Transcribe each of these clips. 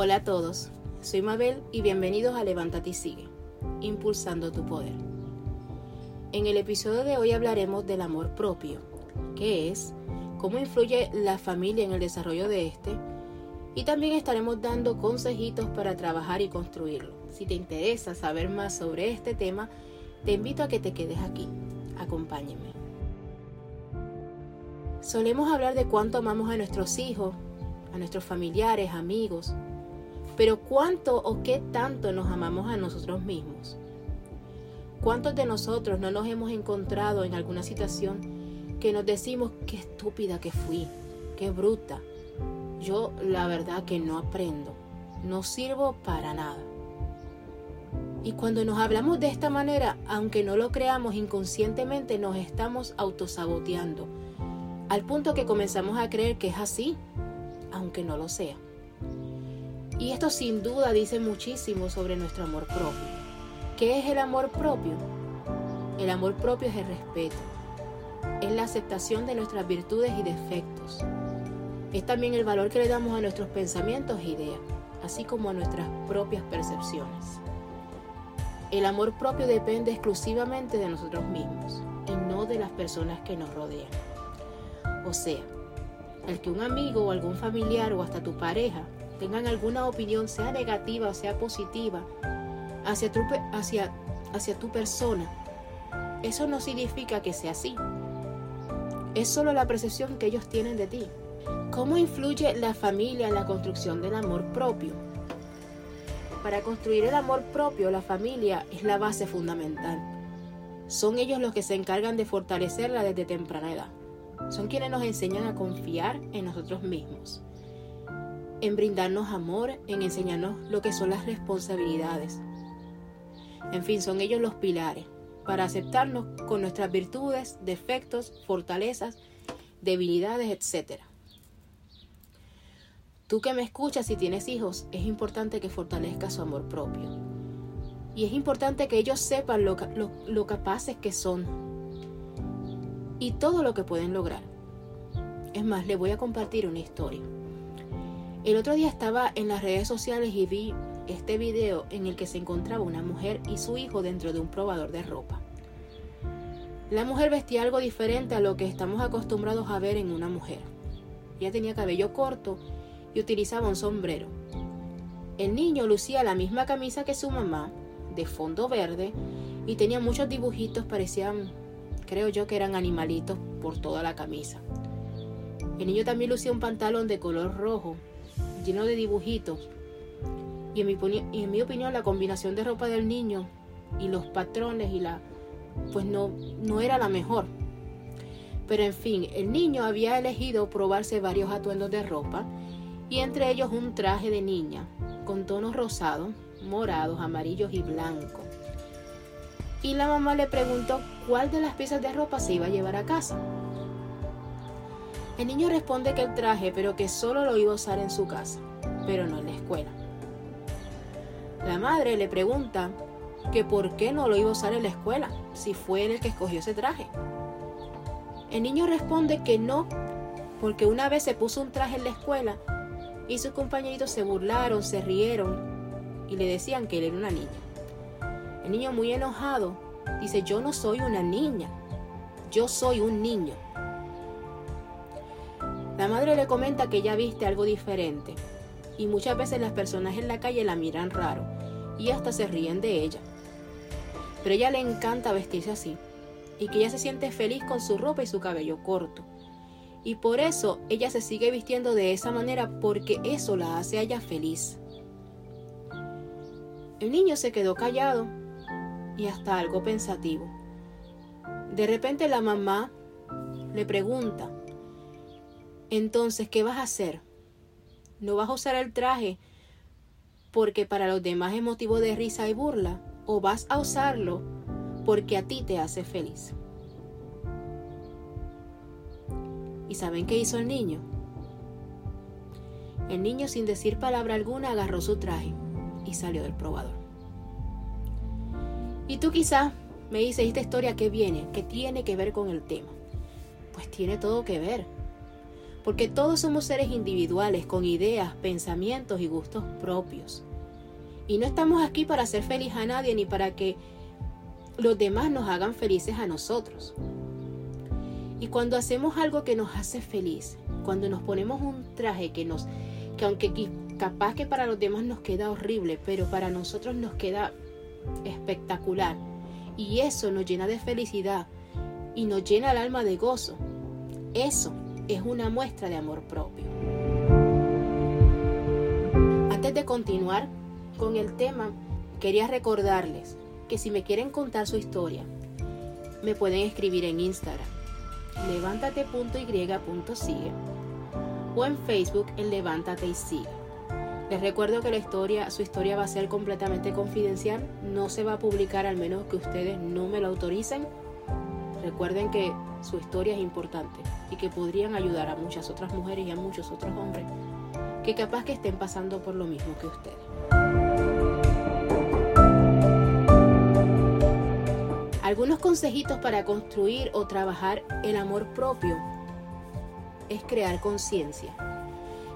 Hola a todos, soy Mabel y bienvenidos a Levántate y Sigue, impulsando tu poder. En el episodio de hoy hablaremos del amor propio, qué es, cómo influye la familia en el desarrollo de este, y también estaremos dando consejitos para trabajar y construirlo. Si te interesa saber más sobre este tema, te invito a que te quedes aquí. Acompáñenme. Solemos hablar de cuánto amamos a nuestros hijos, a nuestros familiares, amigos, pero ¿cuánto o qué tanto nos amamos a nosotros mismos? ¿Cuántos de nosotros no nos hemos encontrado en alguna situación que nos decimos qué estúpida que fui, qué bruta? Yo la verdad que no aprendo, no sirvo para nada. Y cuando nos hablamos de esta manera, aunque no lo creamos inconscientemente, nos estamos autosaboteando, al punto que comenzamos a creer que es así, aunque no lo sea. Y esto sin duda dice muchísimo sobre nuestro amor propio. ¿Qué es el amor propio? El amor propio es el respeto, es la aceptación de nuestras virtudes y defectos. Es también el valor que le damos a nuestros pensamientos e ideas, así como a nuestras propias percepciones. El amor propio depende exclusivamente de nosotros mismos y no de las personas que nos rodean. O sea, el que un amigo o algún familiar o hasta tu pareja tengan alguna opinión, sea negativa o sea positiva, hacia tu, hacia, hacia tu persona, eso no significa que sea así. Es solo la percepción que ellos tienen de ti. ¿Cómo influye la familia en la construcción del amor propio? Para construir el amor propio, la familia es la base fundamental. Son ellos los que se encargan de fortalecerla desde temprana edad. Son quienes nos enseñan a confiar en nosotros mismos, en brindarnos amor, en enseñarnos lo que son las responsabilidades. En fin, son ellos los pilares para aceptarnos con nuestras virtudes, defectos, fortalezas, debilidades, etc. Tú que me escuchas si tienes hijos, es importante que fortalezcas su amor propio. Y es importante que ellos sepan lo, lo capaces que son y todo lo que pueden lograr. Es más, les voy a compartir una historia. El otro día estaba en las redes sociales y vi este video en el que se encontraba una mujer y su hijo dentro de un probador de ropa. La mujer vestía algo diferente a lo que estamos acostumbrados a ver en una mujer. Ella tenía cabello corto y utilizaba un sombrero. El niño lucía la misma camisa que su mamá, de fondo verde, y tenía muchos dibujitos, parecían, creo yo que eran animalitos por toda la camisa. El niño también lucía un pantalón de color rojo, lleno de dibujitos. Y en mi, y en mi opinión la combinación de ropa del niño y los patrones y la pues no, no era la mejor. Pero en fin, el niño había elegido probarse varios atuendos de ropa y entre ellos un traje de niña con tonos rosados, morados, amarillos y blancos. Y la mamá le preguntó cuál de las piezas de ropa se iba a llevar a casa. El niño responde que el traje, pero que solo lo iba a usar en su casa, pero no en la escuela. La madre le pregunta que por qué no lo iba a usar en la escuela, si fue él el que escogió ese traje. El niño responde que no, porque una vez se puso un traje en la escuela y sus compañeritos se burlaron, se rieron y le decían que él era una niña. El niño muy enojado dice, yo no soy una niña, yo soy un niño. La madre le comenta que ella viste algo diferente y muchas veces las personas en la calle la miran raro y hasta se ríen de ella. Pero ella le encanta vestirse así y que ella se siente feliz con su ropa y su cabello corto. Y por eso ella se sigue vistiendo de esa manera porque eso la hace a ella feliz. El niño se quedó callado y hasta algo pensativo. De repente la mamá le pregunta, entonces, ¿qué vas a hacer? ¿No vas a usar el traje porque para los demás es motivo de risa y burla? ¿O vas a usarlo porque a ti te hace feliz? ¿Y saben qué hizo el niño? El niño sin decir palabra alguna agarró su traje y salió del probador. Y tú quizás me dices, esta historia que viene, que tiene que ver con el tema. Pues tiene todo que ver. Porque todos somos seres individuales con ideas, pensamientos y gustos propios. Y no estamos aquí para hacer feliz a nadie ni para que los demás nos hagan felices a nosotros. Y cuando hacemos algo que nos hace feliz, cuando nos ponemos un traje que nos que aunque capaz que para los demás nos queda horrible, pero para nosotros nos queda espectacular. Y eso nos llena de felicidad y nos llena el alma de gozo. Eso es una muestra de amor propio. Antes de continuar con el tema, quería recordarles que si me quieren contar su historia, me pueden escribir en Instagram, levántate.y.sigue o en Facebook en Levántate y Sigue. Les recuerdo que la historia, su historia va a ser completamente confidencial, no se va a publicar al menos que ustedes no me lo autoricen. Recuerden que su historia es importante y que podrían ayudar a muchas otras mujeres y a muchos otros hombres que capaz que estén pasando por lo mismo que ustedes. Algunos consejitos para construir o trabajar el amor propio es crear conciencia.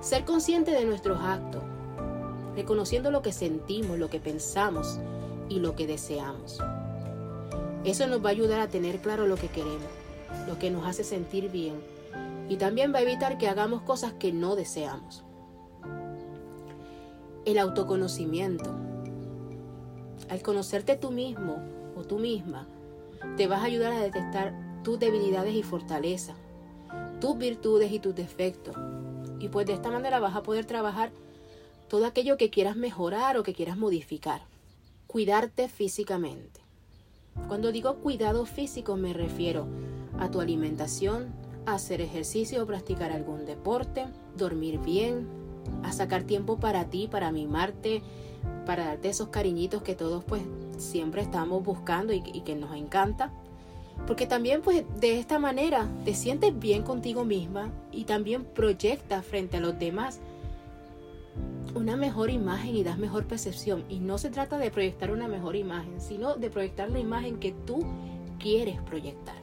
Ser consciente de nuestros actos, reconociendo lo que sentimos, lo que pensamos y lo que deseamos. Eso nos va a ayudar a tener claro lo que queremos, lo que nos hace sentir bien y también va a evitar que hagamos cosas que no deseamos. El autoconocimiento. Al conocerte tú mismo o tú misma, te vas a ayudar a detectar tus debilidades y fortalezas, tus virtudes y tus defectos. Y pues de esta manera vas a poder trabajar todo aquello que quieras mejorar o que quieras modificar. Cuidarte físicamente. Cuando digo cuidado físico me refiero a tu alimentación, a hacer ejercicio o practicar algún deporte, dormir bien, a sacar tiempo para ti, para mimarte, para darte esos cariñitos que todos pues siempre estamos buscando y, que nos encanta. Porque también pues de esta manera te sientes bien contigo misma y también proyectas frente a los demás una mejor imagen y das mejor percepción. Y no se trata de proyectar una mejor imagen, sino de proyectar la imagen que tú quieres proyectar.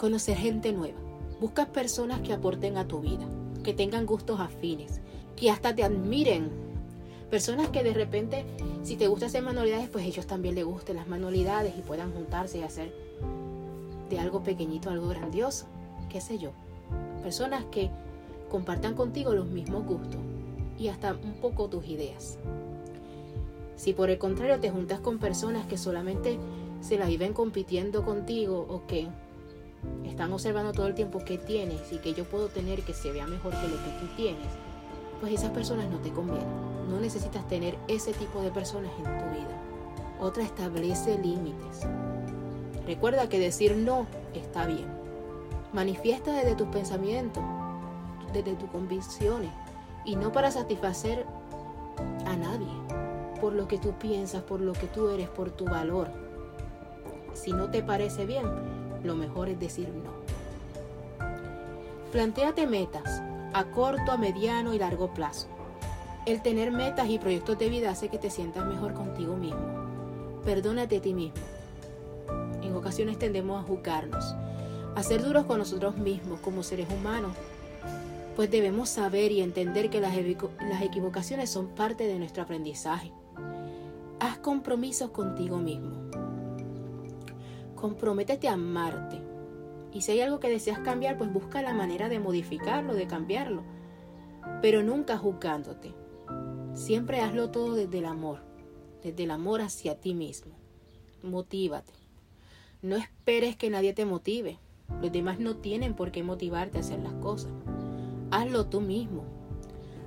Conocer gente nueva. Buscas personas que aporten a tu vida, que tengan gustos afines, que hasta te admiren. Personas que de repente, si te gusta hacer manualidades, pues ellos también les gusten las manualidades y puedan juntarse y hacer de algo pequeñito algo grandioso. ¿Qué sé yo? Personas que compartan contigo los mismos gustos y hasta un poco tus ideas. Si por el contrario te juntas con personas que solamente se la viven compitiendo contigo o que están observando todo el tiempo qué tienes y que yo puedo tener que se vea mejor que lo que tú tienes, pues esas personas no te convienen. No necesitas tener ese tipo de personas en tu vida. Otra establece límites. Recuerda que decir no está bien. Manifiesta desde tus pensamientos, desde tus convicciones, y no para satisfacer a nadie, por lo que tú piensas, por lo que tú eres, por tu valor. Si no te parece bien, lo mejor es decir no. Plantéate metas a corto, a mediano y largo plazo. El tener metas y proyectos de vida hace que te sientas mejor contigo mismo. Perdónate a ti mismo. En ocasiones tendemos a juzgarnos, a ser duros con nosotros mismos como seres humanos pues debemos saber y entender que las, equivocaciones son parte de nuestro aprendizaje. Haz compromisos contigo mismo. Comprométete a amarte. Y si hay algo que deseas cambiar, pues busca la manera de modificarlo, de cambiarlo. Pero nunca juzgándote. Siempre hazlo todo desde el amor, desde el amor hacia ti mismo. Motívate. No esperes que nadie te motive. Los demás no tienen por qué motivarte a hacer las cosas. Hazlo tú mismo.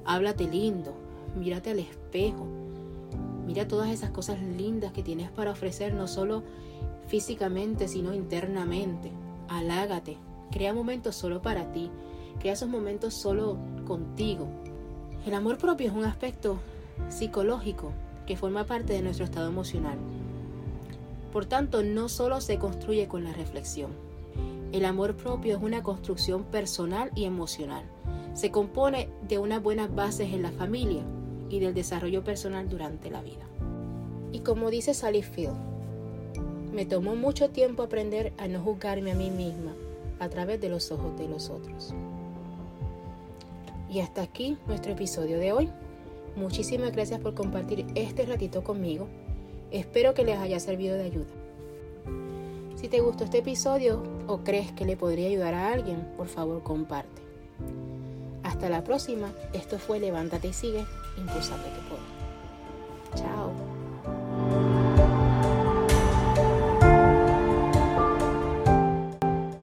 Háblate lindo. Mírate al espejo. Mira todas esas cosas lindas que tienes para ofrecer, no solo físicamente, sino internamente. Alágate. Crea momentos solo para ti. Crea esos momentos solo contigo. El amor propio es un aspecto psicológico que forma parte de nuestro estado emocional. Por tanto, no solo se construye con la reflexión. El amor propio es una construcción personal y emocional se compone de unas buenas bases en la familia y del desarrollo personal durante la vida. Y como dice Sally Field, me tomó mucho tiempo aprender a no juzgarme a mí misma a través de los ojos de los otros. Y hasta aquí nuestro episodio de hoy. Muchísimas gracias por compartir este ratito conmigo. Espero que les haya servido de ayuda. Si te gustó este episodio o crees que le podría ayudar a alguien, por favor comparte. Hasta la próxima. Esto fue Levántate y sigue, impulsando tu poder.